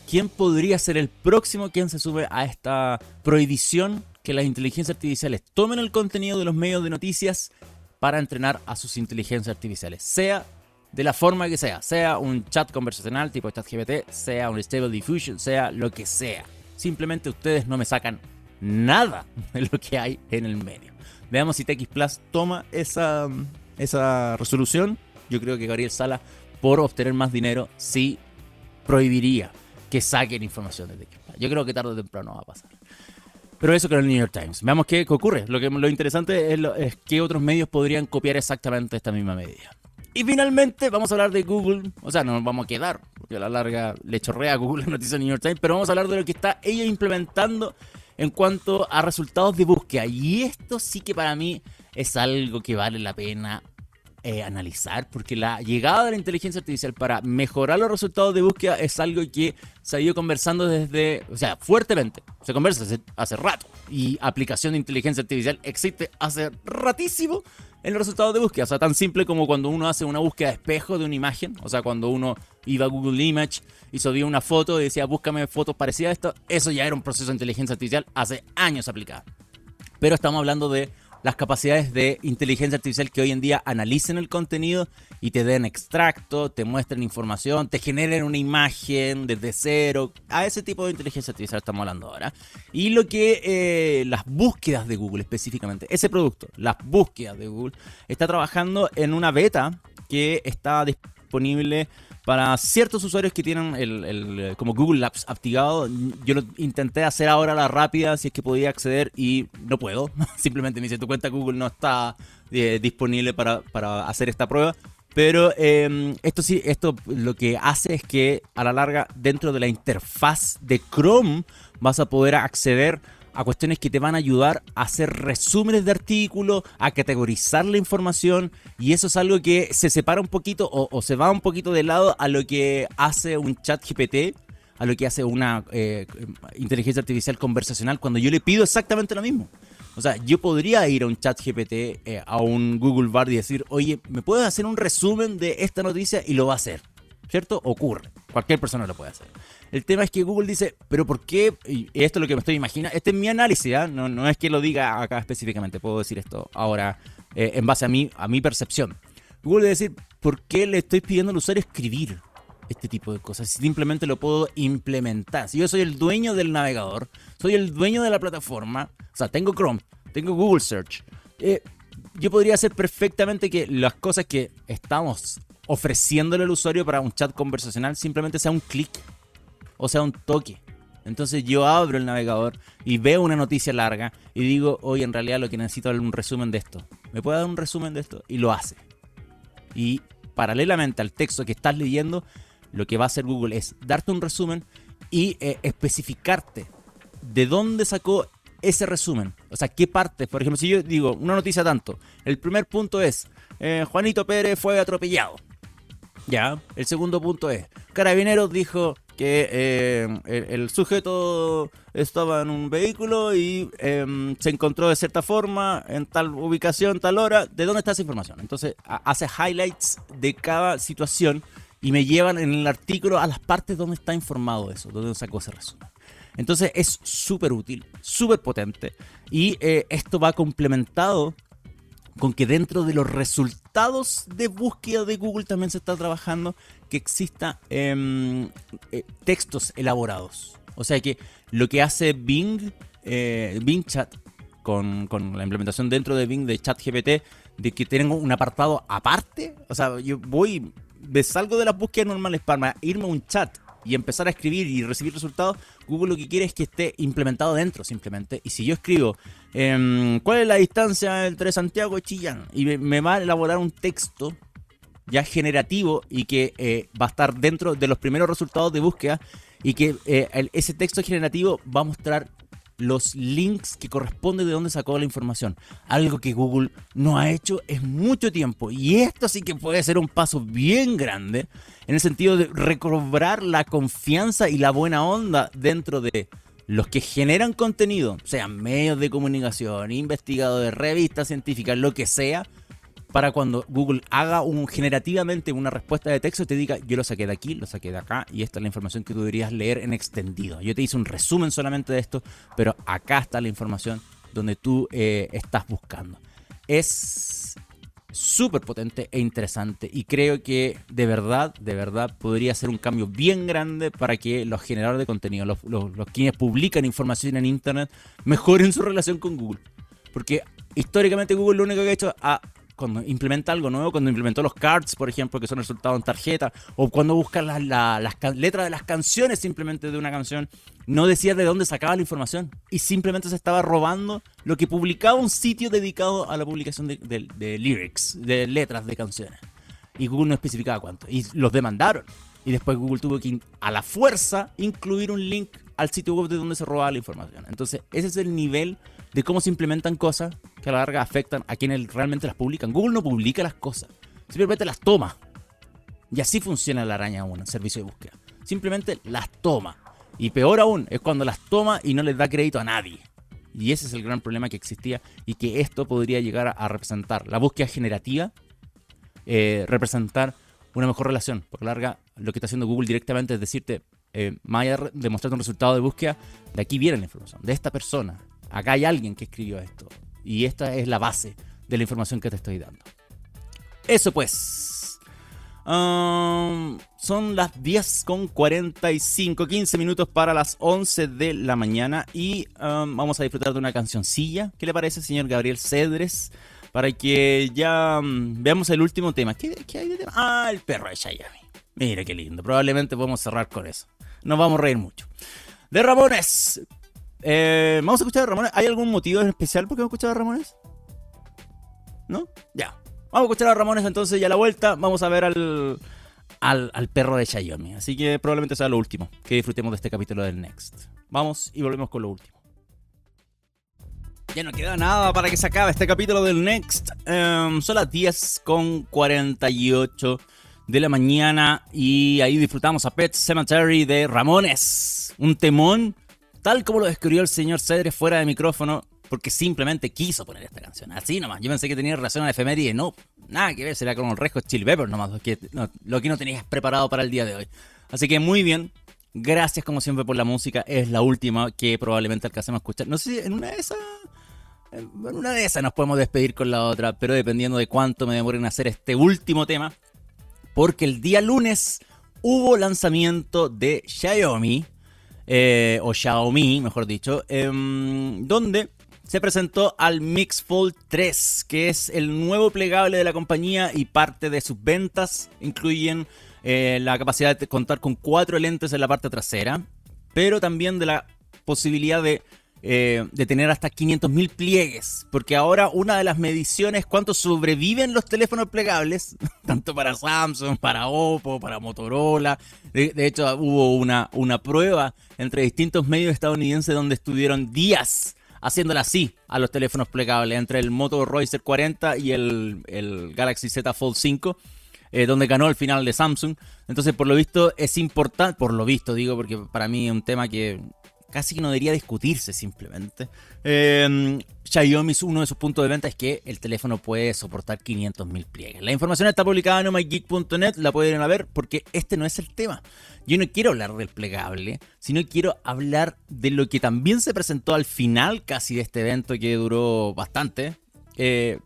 quién podría ser el próximo quien se sube a esta prohibición que las inteligencias artificiales tomen el contenido de los medios de noticias para entrenar a sus inteligencias artificiales, sea de la forma que sea, sea un chat conversacional tipo ChatGPT, sea un Stable Diffusion, sea lo que sea. Simplemente ustedes no me sacan nada de lo que hay en el medio. Veamos si TX Plus toma esa, esa resolución. Yo creo que Gabriel Sala, por obtener más dinero, sí prohibiría que saquen información de Plus. Yo creo que tarde o temprano va a pasar. Pero eso con el New York Times. Veamos qué, ocurre. Lo, que, lo interesante es, es que otros medios podrían copiar exactamente esta misma medida. Y finalmente vamos a hablar de Google. O sea, no nos vamos a quedar, porque a la larga le chorrea a Google la noticia de New York Times, pero vamos a hablar de lo que está ella implementando en cuanto a resultados de búsqueda. Y esto sí que para mí es algo que vale la pena eh, analizar, porque la llegada de la inteligencia artificial para mejorar los resultados de búsqueda es algo que se ha ido conversando desde, o sea, fuertemente. Se conversa hace, hace rato. Y aplicación de inteligencia artificial existe hace ratísimo en los resultados de búsqueda. O sea, tan simple como cuando uno hace una búsqueda de espejo de una imagen. O sea, cuando uno iba a Google Image y subía una foto y decía, búscame fotos parecidas a esto. Eso ya era un proceso de inteligencia artificial hace años aplicado. Pero estamos hablando de las capacidades de inteligencia artificial que hoy en día analicen el contenido y te den extracto, te muestren información, te generen una imagen desde cero. A ese tipo de inteligencia artificial estamos hablando ahora. Y lo que eh, las búsquedas de Google específicamente, ese producto, las búsquedas de Google, está trabajando en una beta que está disponible para ciertos usuarios que tienen el, como Google Apps activado, yo lo intenté hacer ahora a la rápida si es que podía acceder y no puedo. Simplemente me dice tu cuenta Google no está eh, disponible para, hacer esta prueba. Pero em, esto sí, esto lo que hace es que a la larga dentro de la interfaz de Chrome vas a poder acceder a cuestiones que te van a ayudar a hacer resúmenes de artículos, a categorizar la información, y eso es algo que se separa un poquito o, se va un poquito de lado a lo que hace un chat GPT, a lo que hace una eh, inteligencia artificial conversacional, cuando yo le pido exactamente lo mismo. O sea, yo podría ir a un chat GPT, eh, a un Google Bar y decir, oye, ¿me puedes hacer un resumen de esta noticia? Y lo va a hacer. ¿Cierto? Ocurre. Cualquier persona lo puede hacer. El tema es que Google dice, pero ¿por qué? Esto es lo que me estoy imaginando. Este es mi análisis, ¿ah? no, es que lo diga acá específicamente. Puedo decir esto ahora eh, en base a mi, a mi percepción. Google debe decir, ¿por qué le estoy pidiendo al usuario escribir este tipo de cosas? Simplemente lo puedo implementar. Si yo soy el dueño del navegador, soy el dueño de la plataforma, o sea, tengo Chrome, tengo Google Search. Eh, yo podría hacer perfectamente que las cosas que estamos ofreciéndole al usuario para un chat conversacional simplemente sea un clic o sea un toque. Entonces yo abro el navegador y veo una noticia larga y digo, oye, en realidad lo que necesito es un resumen de esto. ¿Me puede dar un resumen de esto? Y lo hace. Y paralelamente al texto que estás leyendo, lo que va a hacer Google es darte un resumen y eh, especificarte de dónde sacó ese resumen. O sea, qué parte. Por ejemplo, si yo digo una noticia tanto, el primer punto es, eh, Juanito Pérez fue atropellado. Ya, el segundo punto es, Carabineros dijo que eh, el, sujeto estaba en un vehículo y em, se encontró de cierta forma en tal ubicación, tal hora. ¿De dónde está esa información? Entonces hace highlights de cada situación y me llevan en el artículo a las partes donde está informado eso, donde sacó ese resumen. Entonces es súper útil, súper potente y eh, esto va complementado con que dentro de los resultados de búsqueda de Google también se está trabajando que exista em, eh, textos elaborados. O sea que lo que hace Bing, eh, Bing Chat, con, la implementación dentro de Bing de ChatGPT, de que tengo un apartado aparte. O sea, yo voy, me salgo de las búsquedas normales para irme a un chat y empezar a escribir y recibir resultados, Google lo que quiere es que esté implementado dentro simplemente. Y si yo escribo, em, ¿cuál es la distancia entre Santiago y Chillán? Y me, va a elaborar un texto ya generativo y que eh, va a estar dentro de los primeros resultados de búsqueda y que eh, ese texto generativo va a mostrar los links que corresponden de dónde sacó la información. Algo que Google no ha hecho en mucho tiempo. Y esto sí que puede ser un paso bien grande en el sentido de recobrar la confianza y la buena onda dentro de los que generan contenido, sean medios de comunicación, investigadores, revistas científicas, lo que sea, para cuando Google haga un generativamente una respuesta de texto y te diga, yo lo saqué de aquí, lo saqué de acá y esta es la información que tú deberías leer en extendido. Yo te hice un resumen solamente de esto, pero acá está la información donde tú eh, estás buscando. Es súper potente e interesante y creo que de verdad, de verdad podría ser un cambio bien grande para que los generadores de contenido, los, los, quienes publican información en Internet, mejoren su relación con Google. Porque históricamente Google lo único que ha hecho ha cuando implementa algo nuevo, cuando implementó los cards, por ejemplo, que son resultados en tarjeta, o cuando busca las letras de las canciones simplemente de una canción, no decía de dónde sacaba la información y simplemente se estaba robando lo que publicaba un sitio dedicado a la publicación de, lyrics, de letras de canciones. Y Google no especificaba cuánto. Y los demandaron. Y después Google tuvo que a la fuerza incluir un link al sitio web de donde se robaba la información. Entonces, ese es el nivel de cómo se implementan cosas que a la larga afectan a quienes realmente las publican. Google no publica las cosas, simplemente las toma. Y así funciona la araña 1, el servicio de búsqueda. Simplemente las toma. Y peor aún, es cuando las toma y no les da crédito a nadie. Y ese es el gran problema que existía y que esto podría llegar a, representar. La búsqueda generativa, eh, representar una mejor relación. Por larga, lo que está haciendo Google directamente es decirte, eh, más un resultado de búsqueda, de aquí viene la información, de esta persona, acá hay alguien que escribió esto. Y esta es la base de la información que te estoy dando. Eso pues. Son las 10 con 45, 15 minutos para las 11 de la mañana y vamos a disfrutar de una cancioncilla. ¿Qué le parece, señor Gabriel Cedres? Para que ya veamos el último tema. ¿Qué, hay de tema? Ah, el perro de Chayami. Mira qué lindo. Probablemente podemos cerrar con eso. Nos vamos a reír mucho. De Ramones, eh, vamos a escuchar a Ramones. ¿Hay algún motivo en especial por qué vamos a escuchar a Ramones? ¿No? Ya. Vamos a escuchar a Ramones entonces y a la vuelta vamos a ver al, al, perro de Xiaomi. Así que probablemente sea lo último que disfrutemos de este capítulo del Next. Vamos y volvemos con lo último. Ya no queda nada para que se acabe este capítulo del Next. Em, son las 10 con 48 de la mañana y ahí disfrutamos a Pet Cemetery de Ramones. Un temón, tal como lo describió el señor Cedre fuera de micrófono, porque simplemente quiso poner esta canción. Así nomás. Yo pensé que tenía relación a la efeméride. No, nada que ver, será con el resto Chili Peppers nomás. Lo que, no, tenías preparado para el día de hoy. Así que muy bien. Gracias como siempre por la música. Es la última que probablemente alcancemos a escuchar. No sé si en una de esas en una de esas nos podemos despedir con la otra, pero dependiendo de cuánto me demoren en hacer este último tema, porque el día lunes hubo lanzamiento de Xiaomi, eh, o Xiaomi, mejor dicho, em, donde se presentó al Mix Fold 3, que es el nuevo plegable de la compañía y parte de sus ventas incluyen eh, la capacidad de contar con cuatro lentes en la parte trasera, pero también de la posibilidad de eh, de tener hasta 500.000 pliegues, porque ahora una de las mediciones cuánto sobreviven los teléfonos plegables, tanto para Samsung, para Oppo, para Motorola. De, hecho, hubo una, una prueba entre distintos medios estadounidenses donde estuvieron días haciéndola así a los teléfonos plegables, entre el Moto Racer 40 y el, el Galaxy Z Fold 5. Eh, donde ganó el final de Samsung. Entonces, por lo visto, es importante, por lo visto digo, porque para mí es un tema que casi que no debería discutirse simplemente. Eh, Xiaomi, uno de sus puntos de venta es que el teléfono puede soportar 500.000 pliegues. La información está publicada en omygeek.net, la pueden ir ver porque este no es el tema. Yo no quiero hablar del plegable, sino quiero hablar de lo que también se presentó al final casi de este evento que duró bastante. Eh,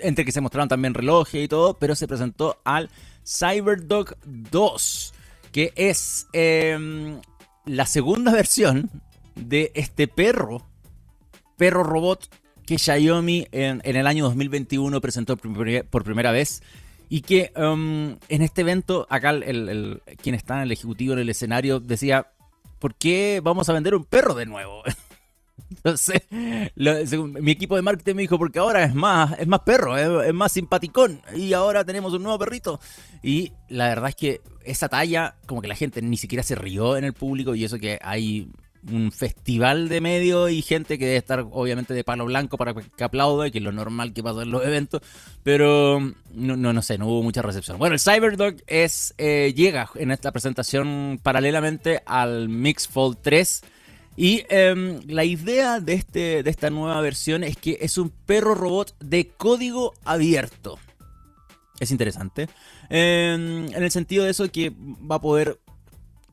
entre que se mostraron también relojes y todo, pero se presentó al CyberDog 2, que es em, la segunda versión de este perro, perro robot que Xiaomi en, el año 2021 presentó por primera vez y que um, en este evento, acá el, quien está en el ejecutivo en el escenario decía, ¿por qué vamos a vender un perro de nuevo? Entonces, mi equipo de marketing me dijo, porque ahora es más, es más perro, es, más simpaticón. Y ahora tenemos un nuevo perrito. Y la verdad es que esa talla, como que la gente ni siquiera se rió en el público. Y eso que hay un festival de medios y gente que debe estar obviamente de palo blanco para que aplaude, que es lo normal que pasa en los eventos, pero no, no, no sé, no hubo mucha recepción. Bueno, el Cyberdog es, eh, llega en esta presentación paralelamente al Mix Fold 3. Y em, la idea de, este, de esta nueva versión es que es un perro robot de código abierto. Es interesante. Em, en el sentido de eso que va a poder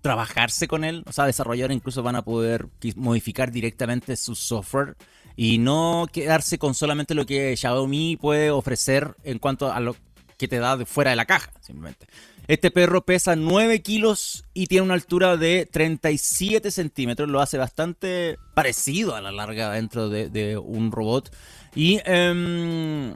trabajarse con él. O sea, desarrolladores incluso van a poder modificar directamente su software y no quedarse con solamente lo que Xiaomi puede ofrecer en cuanto a lo que te da de fuera de la caja, simplemente. Este perro pesa 9 kilos y tiene una altura de 37 centímetros. Lo hace bastante parecido a la larga dentro de, un robot. Y eh,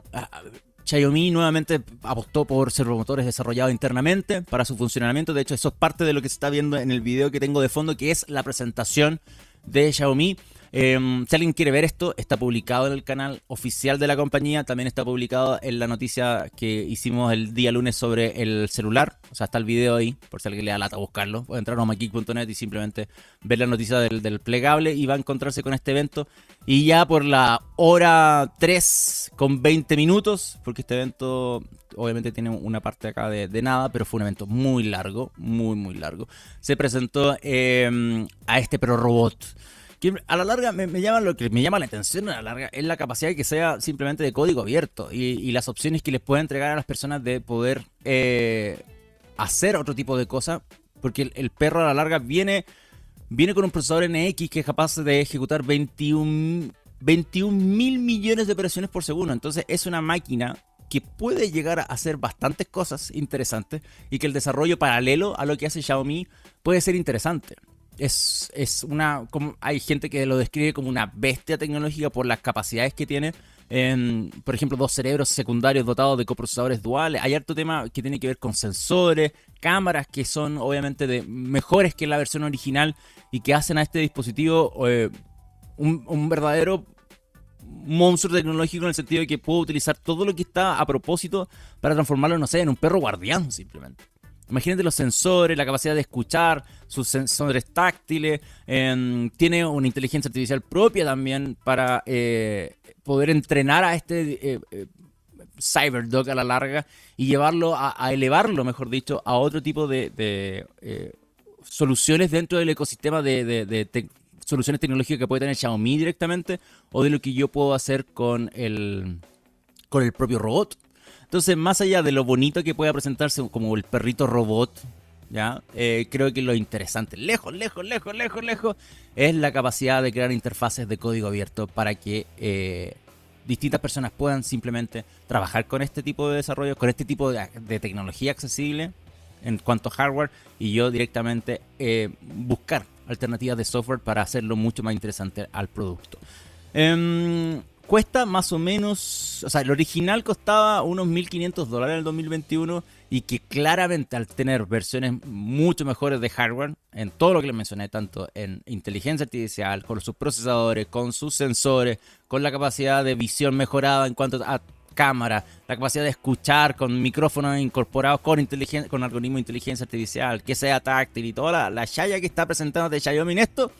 Xiaomi nuevamente apostó por servomotores desarrollados internamente para su funcionamiento. De hecho, eso es parte de lo que se está viendo en el video que tengo de fondo, que es la presentación de Xiaomi. Em, si alguien quiere ver esto, está publicado en el canal oficial de la compañía. También está publicado en la noticia que hicimos el día lunes sobre el celular. O sea, está el video ahí, por si alguien le da lata buscarlo. Puede entrar a mageek.net y simplemente ver la noticia del, plegable y va a encontrarse con este evento. Y ya por la hora 3 con 20 minutos, porque este evento obviamente tiene una parte acá de, nada, pero fue un evento muy largo, muy, muy largo. Se presentó em, a este pero robot que a la larga me, llama lo que me llama la atención a la larga es la capacidad que sea simplemente de código abierto y, las opciones que les puede entregar a las personas de poder eh, hacer otro tipo de cosas porque el, perro a la larga viene viene con un procesador NX que es capaz de ejecutar 21 21 mil millones de operaciones por segundo. Entonces es una máquina que puede llegar a hacer bastantes cosas interesantes y que el desarrollo paralelo a lo que hace Xiaomi puede ser interesante es, es una. Hay gente que lo describe como una bestia tecnológica por las capacidades que tiene. por ejemplo, dos cerebros secundarios dotados de coprocesadores duales. Hay harto tema que tiene que ver con sensores, cámaras que son obviamente de mejores que la versión original y que hacen a este dispositivo eh, un, un verdadero monstruo tecnológico en el sentido de que puedo utilizar todo lo que está a propósito para transformarlo, no sé, en un perro guardián simplemente. Imagínate los sensores, la capacidad de escuchar, sus sensores táctiles. Em, tiene una inteligencia artificial propia también para eh, poder entrenar a este eh, eh, Cyberdog a la larga y llevarlo a, elevarlo, mejor dicho, a otro tipo de, soluciones dentro del ecosistema de, soluciones tecnológicas que puede tener Xiaomi directamente o de lo que yo puedo hacer con el, con el propio robot. Entonces, más allá de lo bonito que pueda presentarse como el perrito robot, ¿ya? Eh, creo que lo interesante, lejos, lejos, lejos, lejos, lejos, es la capacidad de crear interfaces de código abierto para que eh, distintas personas puedan simplemente trabajar con este tipo de desarrollo, con este tipo de, tecnología accesible en cuanto a hardware y yo directamente eh, buscar alternativas de software para hacerlo mucho más interesante al producto. Em, cuesta más o menos, o sea, el original costaba unos 1.500 dólares en el 2021 y que claramente al tener versiones mucho mejores de hardware, en todo lo que les mencioné, tanto en inteligencia artificial, con sus procesadores, con sus sensores, con la capacidad de visión mejorada en cuanto a cámara, la capacidad de escuchar con micrófonos incorporados con, inteligencia, con algoritmo de inteligencia artificial, que sea táctil y toda la, la Shaya que está presentando de Xiaomi en esto,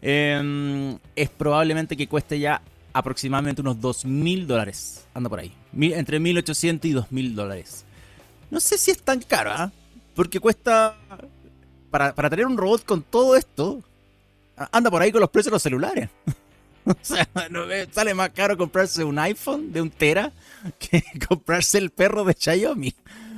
em, es probablemente que cueste ya aproximadamente unos 2.000 dólares. Anda por ahí. Entre 1.800 y 2.000 dólares. No sé si es tan caro, ¿ah? Porque cuesta... Para, tener un robot con todo esto, anda por ahí con los precios de los celulares. o sea, sale más caro comprarse un iPhone de un tera que comprarse el perro de Xiaomi.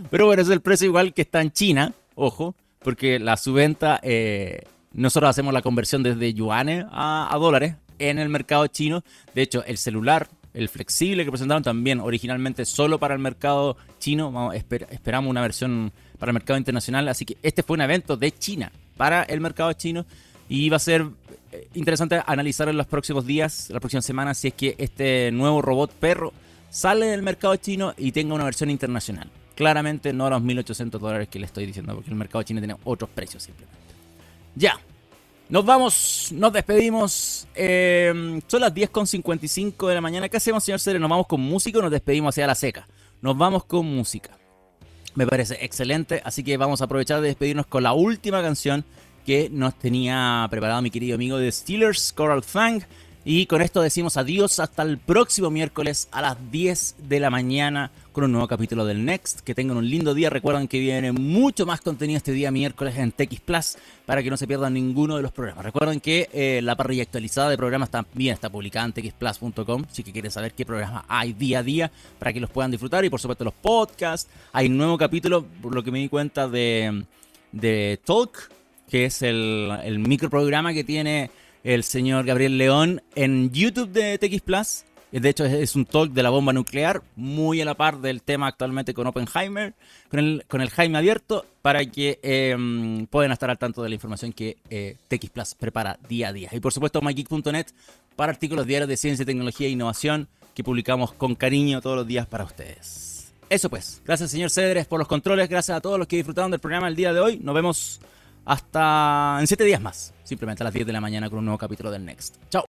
Pero bueno, es el precio igual que está en China, ojo, porque la subventa, eh, nosotros hacemos la conversión desde yuanes a dólares, en el mercado chino. De hecho, el celular, el flexible que presentaron también originalmente solo para el mercado chino. Esperamos una versión para el mercado internacional. Así que este fue un evento de China para el mercado chino. Y va a ser eh, interesante analizar en los próximos días, las próximas semanas, si es que este nuevo robot perro sale del mercado chino y tenga una versión internacional. Claramente no a los 1.800 dólares que le estoy diciendo, porque el mercado chino tiene otros precios simplemente. Ya, nos vamos, nos despedimos. Eh, son las 10.55 de la mañana. ¿Qué hacemos, señor Cere? ¿Nos vamos con música o nos despedimos hacia la seca? Nos vamos con música. Me parece excelente, así que vamos a aprovechar de despedirnos con la última canción que nos tenía preparado mi querido amigo de Steelers, Coral Fang. Y con esto decimos adiós hasta el próximo miércoles a las 10 de la mañana con un nuevo capítulo del Next. Que tengan un lindo día. Recuerden que viene mucho más contenido este día miércoles en TX Plus para que no se pierdan ninguno de los programas. Recuerden que eh, la parrilla actualizada de programas también está publicada en txplus.com. Si que quieren saber qué programas hay día a día para que los puedan disfrutar. Y por supuesto los podcasts. Hay un nuevo capítulo, por lo que me di cuenta, de, de Talk, que es el, el microprograma que tiene el señor Gabriel León en YouTube de TX Plus de hecho, es un talk de la bomba nuclear, muy a la par del tema actualmente con Oppenheimer, con el, con el Jaime abierto, para que em, puedan estar al tanto de la información que eh, Plus prepara día a día. Y por supuesto, mygeek.net para artículos diarios de ciencia, tecnología e innovación que publicamos con cariño todos los días para ustedes. Eso pues, gracias señor Cedres por los controles, gracias a todos los que disfrutaron del programa el día de hoy. Nos vemos hasta en 7 días más, simplemente a las 10 de la mañana con un nuevo capítulo del Next. Chao.